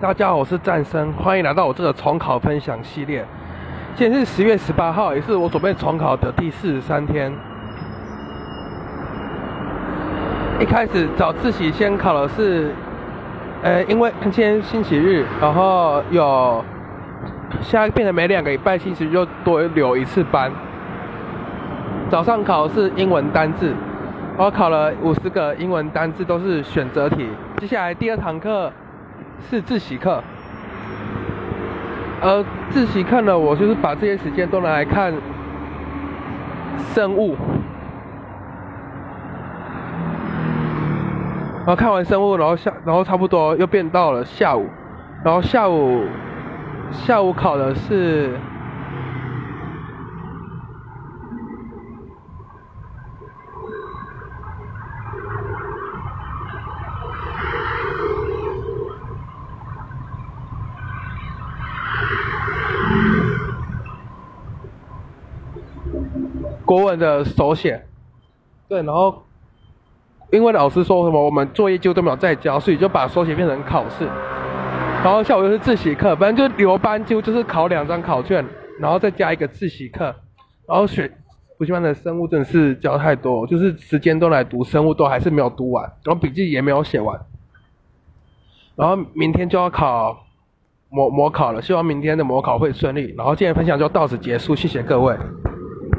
大家好，我是战生，欢迎来到我这个重考分享系列。今天是十月十八号，也是我准备重考的第四十三天。一开始早自习先考的是，呃，因为今天星期日，然后有现在变成每两个礼拜星期日就多留一次班。早上考的是英文单字，我考了五十个英文单字，都是选择题。接下来第二堂课。是自习课，呃自习课呢，我就是把这些时间都拿来看生物，然后看完生物，然后下，然后差不多又变到了下午，然后下午下午考的是。国文的手写，对，然后因为老师说什么我们作业就都没有再交，所以就把手写变成考试。然后下午又是自习课，反正就留班就就是考两张考卷，然后再加一个自习课。然后学补习班的生物真的是教太多，就是时间都来读生物，都还是没有读完，然后笔记也没有写完。然后明天就要考模模考了，希望明天的模考会顺利。然后今天分享就到此结束，谢谢各位。